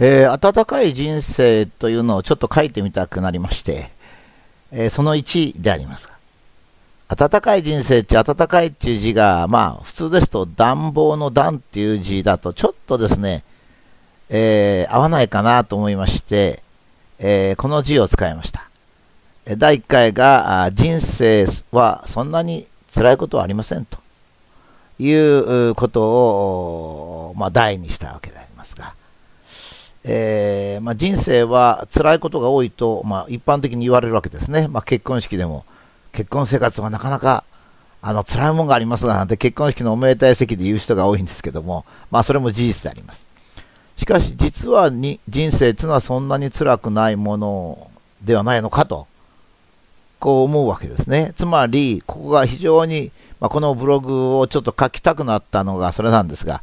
えー、温かい人生というのをちょっと書いてみたくなりまして、えー、その1でありますが、温かい人生って温かいっていう字が、まあ普通ですと暖房の暖っていう字だとちょっとですね、えー、合わないかなと思いまして、えこの字を使いました。第1回が人生はそんなに辛いことはありませんということを、まあ、題にしたわけでありますが、えー、まあ、人生は辛いことが多いと、まあ、一般的に言われるわけですね、まあ、結婚式でも結婚生活はなかなかあの辛いもんがありますなんて結婚式のおめでたい席で言う人が多いんですけども、まあ、それも事実であります。しかし実はに人生というのはそんなに辛くないものではないのかとこう思うわけですね。つまりここが非常に、まあ、このブログをちょっと書きたくなったのがそれなんですが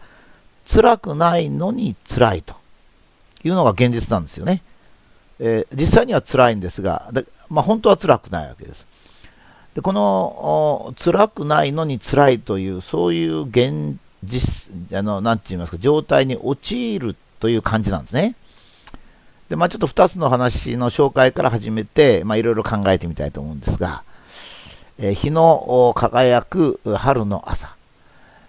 辛くないのに辛いと。いうのが現実なんですよね。えー、実際には辛いんですが、でまあ、本当は辛くないわけです。でこの辛くないのに辛いという、そういう現実、あのなんて言いますか、状態に陥るという感じなんですね。でまあ、ちょっと2つの話の紹介から始めて、いろいろ考えてみたいと思うんですが、えー、日の輝く春の朝、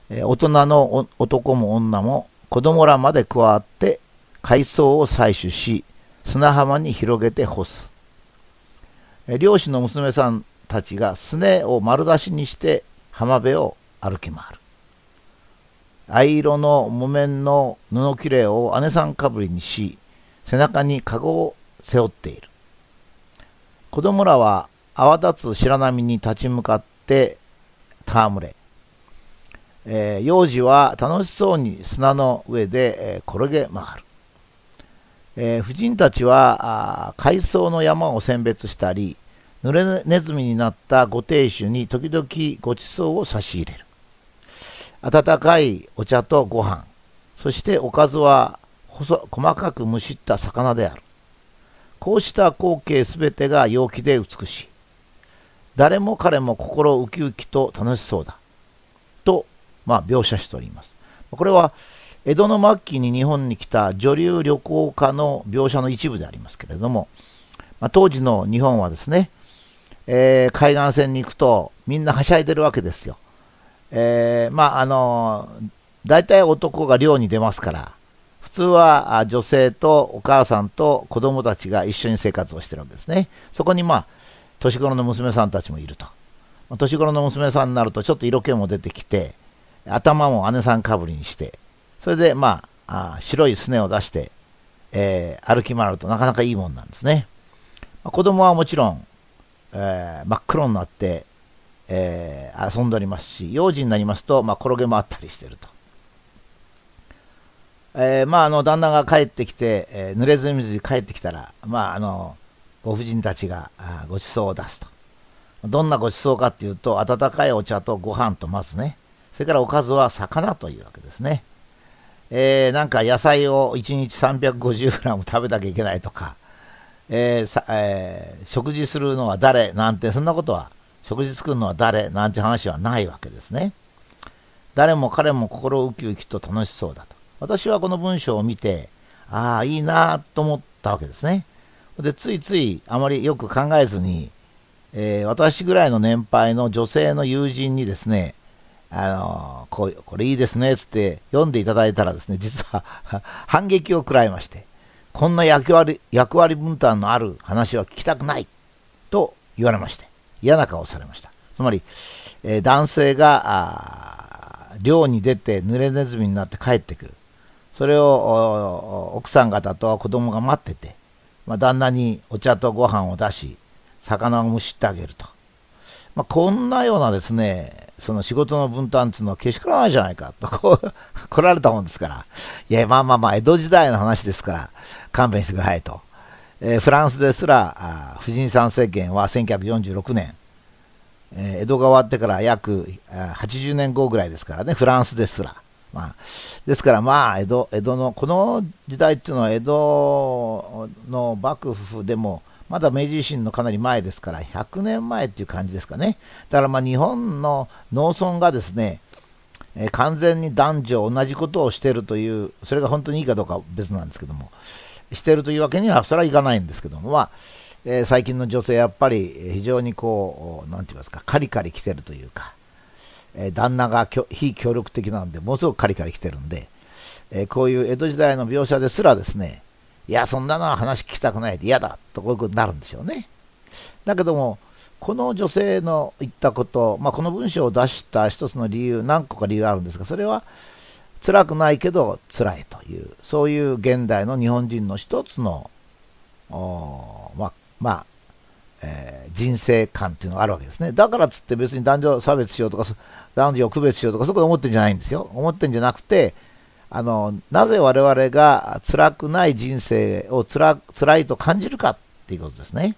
えー、大人の男も女も子供らまで加わって海藻を採取し砂浜に広げて干す。漁師の娘さんたちがすねを丸出しにして浜辺を歩き回る。藍色の木綿の布切れを姉さんかぶりにし背中に籠を背負っている。子供らは泡立つ白波に立ち向かって戯れ、えー、幼児は楽しそうに砂の上で、えー、転げ回る。えー、婦人たちは海藻の山を選別したり濡れネズミになったご亭主に時々ごちそうを差し入れる。温かいお茶とご飯。そしておかずは細かくむした魚である。こうした光景すべてが陽気で美しい。誰も彼も心ウキウキと楽しそうだ。と、まあ、描写しております。これは江戸の末期に日本に来た女流旅行家の描写の一部でありますけれども、まあ、当時の日本はですね、えー、海岸線に行くとみんなはしゃいでるわけですよ。えー、まああの大体男が漁に出ますから普通は女性とお母さんと子供たちが一緒に生活をしてるわけですね。そこにまあ年頃の娘さんたちもいると。年頃の娘さんになるとちょっと色気も出てきて頭も姉さんかぶりにしてそれで、まあ、あ白いすねを出して、えー、歩き回るとなかなかいいもんなんですね。まあ、子供はもちろん、えー、真っ黒になって、えー、遊んでおりますし、幼児になりますと、まあ、転げ回ったりしてると。えー、まあ、あの、旦那が帰ってきて、えー、濡れず水に帰ってきたら、まあ、あの、ご婦人たちがあご馳走を出すと。どんなご馳走かっていうと、温かいお茶とご飯とまずね、それからおかずは魚というわけですね。えー、なんか野菜を1日 350g 食べなきゃいけないとか、えーえー、食事するのは誰なんてそんなことは食事作るのは誰なんて話はないわけですね。誰も彼も心ウキウキと楽しそうだと。私はこの文章を見て、ああ、いいなと思ったわけですね。で、ついついあまりよく考えずに、えー、私ぐらいの年配の女性の友人にですね、あのこうこれいいですねっつって読んでいただいたらですね実は 反撃を食らいましてこんな役割役割分担のある話は聞きたくないと言われまして嫌な顔をされました。つまり、えー、男性が漁に出て濡れネズミになって帰ってくる。それを奥さん方と子供が待ってて、まあ、旦那にお茶とご飯を出し魚を蒸しってあげると、まあ、こんなようなですねその仕事の分担っていうのはけしからないじゃないかと。こう 来られたもんですから、いや、まあまあまあ、江戸時代の話ですから、勘弁してくださいと。えー、フランスですら、婦人参政権は1946年、えー、江戸が終わってから約80年後ぐらいですからね、フランスですら。まあ、ですからまあ江戸、江戸の、この時代っていうのは江戸の幕府でも、まだ明治維新のかなり前ですから、100年前っていう感じですかね。だからまあ日本の農村がですね、えー、完全に男女同じことをしてるという、それが本当にいいかどうかは別なんですけども、してるというわけには、それはいかないんですけども、まあ、えー、最近の女性、やっぱり非常にこう、なんて言いますか、カリカリ来てるというか、えー、旦那が非協力的なんで、ものすごくカリカリ来てるんで、えー、こういう江戸時代の描写ですらですね、いや、そんなのは話聞きたくないで嫌だとこういうことになるんでしょうね。だけども、この女性の言ったこと、まあ、この文章を出した一つの理由、何個か理由があるんですが、それは辛くないけど辛いという、そういう現代の日本人の一つの、まあ、まあ、えー、人生観っていうのがあるわけですね。だからつって別に男女差別しようとか、男女を区別しようとか、そこで思ってんじゃないんですよ。思ってんじゃなくて、あのなぜ我々が辛くない人生をつら辛いと感じるかっていうことですね。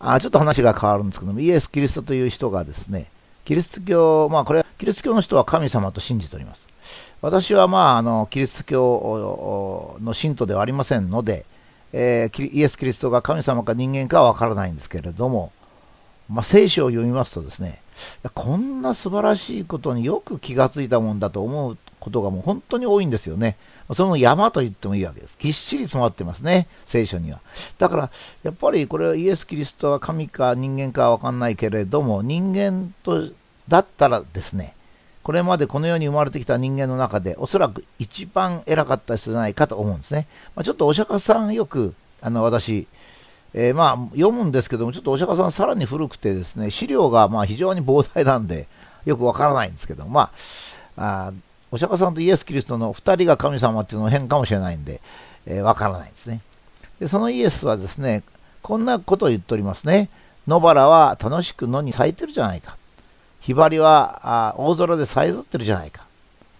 あちょっと話が変わるんですけども、イエス・キリストという人がですね、キリスト教、まあこれは、キリスト教の人は神様と信じております。私はまあ、あの、キリスト教の信徒ではありませんので、えー、イエス・キリストが神様か人間かはわからないんですけれども、まあ、聖書を読みますとですね、こんな素晴らしいことによく気がついたもんだと思うことがもう本当に多いんですよね。その山と言ってもいいわけです。ぎっしり詰まってますね、聖書には。だから、やっぱりこれはイエス・キリストは神か人間かは分かんないけれども、人間とだったらですね、これまでこの世に生まれてきた人間の中で、おそらく一番偉かった人じゃないかと思うんですね。まあ、ちょっとお釈迦さんよく、あの私、えー、まあ読むんですけども、ちょっとお釈迦さんさらに古くてですね、資料がまあ非常に膨大なんで、よくわからないんですけど、まあ、あお釈迦さんとイエス・キリストの2人が神様っていうのは変かもしれないんで、えー、わからないですね。で、そのイエスはですね、こんなことを言っておりますね。野原は楽しく野に咲いてるじゃないか。ひばりはあ大空でさえずってるじゃないか。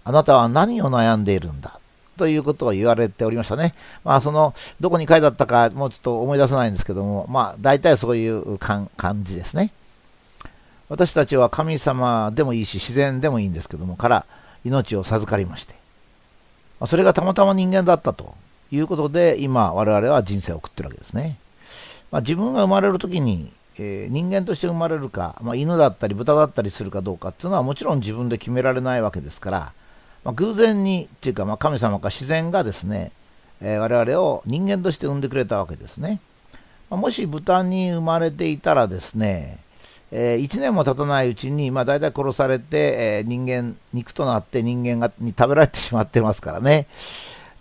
あなたは何を悩んでいるんだ？ということを言われておりましたね。まあ、その、どこに書いてあったか、もうちょっと思い出せないんですけども、まあ、大体そういう感じですね。私たちは神様でもいいし、自然でもいいんですけども、から命を授かりまして、ま、それがたまたま人間だったということで、今、我々は人生を送ってるわけですね。まあ、自分が生まれるときに、えー、人間として生まれるか、まあ、犬だったり豚だったりするかどうかっていうのはもちろん自分で決められないわけですから、まあ、偶然にっていうか、ま、神様か自然がですね、えー、我々を人間として産んでくれたわけですね。ま、もし豚に生まれていたらですね、えー、1年も経たないうちに、まあ、大体殺されて、えー、人間、肉となって人間がに食べられてしまってますからね。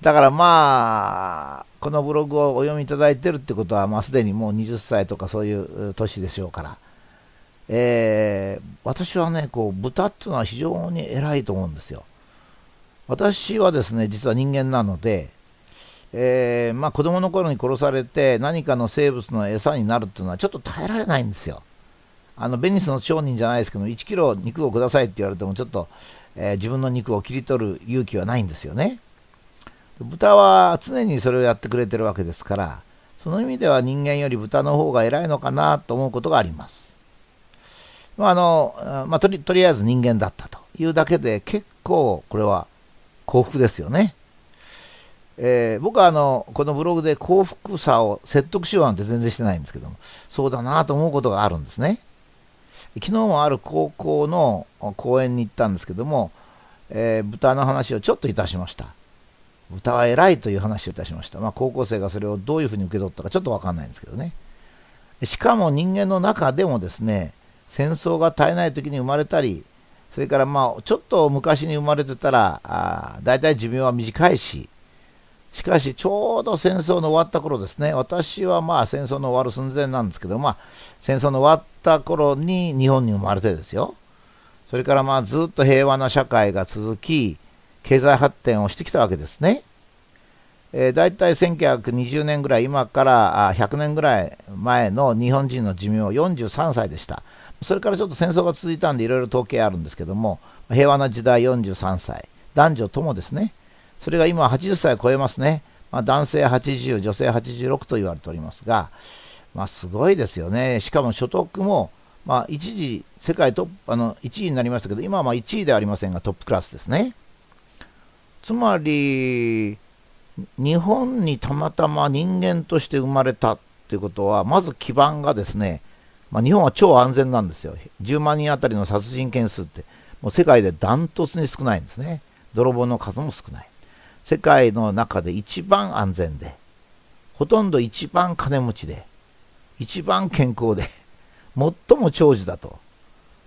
だからまあ、このブログをお読みいただいてるってことは、まあ、すでにもう20歳とかそういう年でしょうから。えー、私はね、こう、豚っていうのは非常に偉いと思うんですよ。私はですね、実は人間なので、えー、まあ、子供の頃に殺されて何かの生物の餌になるっていうのはちょっと耐えられないんですよ。あのベニスの商人じゃないですけど1キロ肉をくださいって言われてもちょっと、えー、自分の肉を切り取る勇気はないんですよね。豚は常にそれをやってくれてるわけですからその意味では人間より豚の方が偉いのかなと思うことがあります。まああのまあ、とりとりあえず人間だったというだけで結構これは幸福ですよね。えー、僕はあのこのブログで幸福さを説得しようなんて全然してないんですけどもそうだなと思うことがあるんですね。昨日もある高校の講演に行ったんですけども、えー、豚の話をちょっといたしました。豚は偉いという話をいたしました。まあ、高校生がそれをどういうふうに受け取ったかちょっとわかんないんですけどね。しかも人間の中でもですね、戦争が絶えない時に生まれたり、それからまあちょっと昔に生まれてたら、あ大体寿命は短いし、しかし、ちょうど戦争の終わった頃ですね、私はまあ戦争の終わる寸前なんですけど、まあ、戦争の終わった頃に日本に生まれてですよ、それからまあずっと平和な社会が続き、経済発展をしてきたわけですね。えー、大体1920年ぐらい、今から100年ぐらい前の日本人の寿命は43歳でした。それからちょっと戦争が続いたんでいろいろ統計あるんですけども、平和な時代43歳、男女ともですね、それが今80歳を超えますね。まあ、男性80、女性86と言われておりますが、まあ、すごいですよね。しかも所得も、まあ、一時、世界トップ、あの、1位になりましたけど、今はま1位ではありませんが、トップクラスですね。つまり、日本にたまたま人間として生まれたということは、まず基盤がですね、まあ、日本は超安全なんですよ。10万人あたりの殺人件数って、もう世界でダントツに少ないんですね。泥棒の数も少ない。世界の中で一番安全で、ほとんど一番金持ちで、一番健康で、最も長寿だと。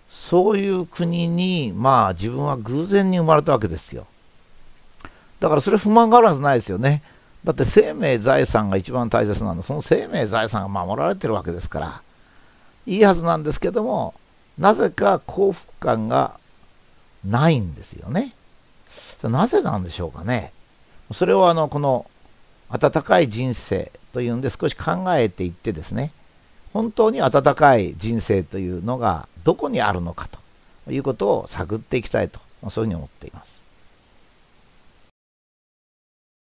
そういう国に、まあ自分は偶然に生まれたわけですよ。だからそれ不満があるはずないですよね。だって生命財産が一番大切なの。その生命財産が守られてるわけですから。いいはずなんですけども、なぜか幸福感がないんですよね。なぜなんでしょうかね。それをあの、この温かい人生というんで少し考えていってですね、本当に温かい人生というのがどこにあるのかということを探っていきたいと、そういうふうに思っています。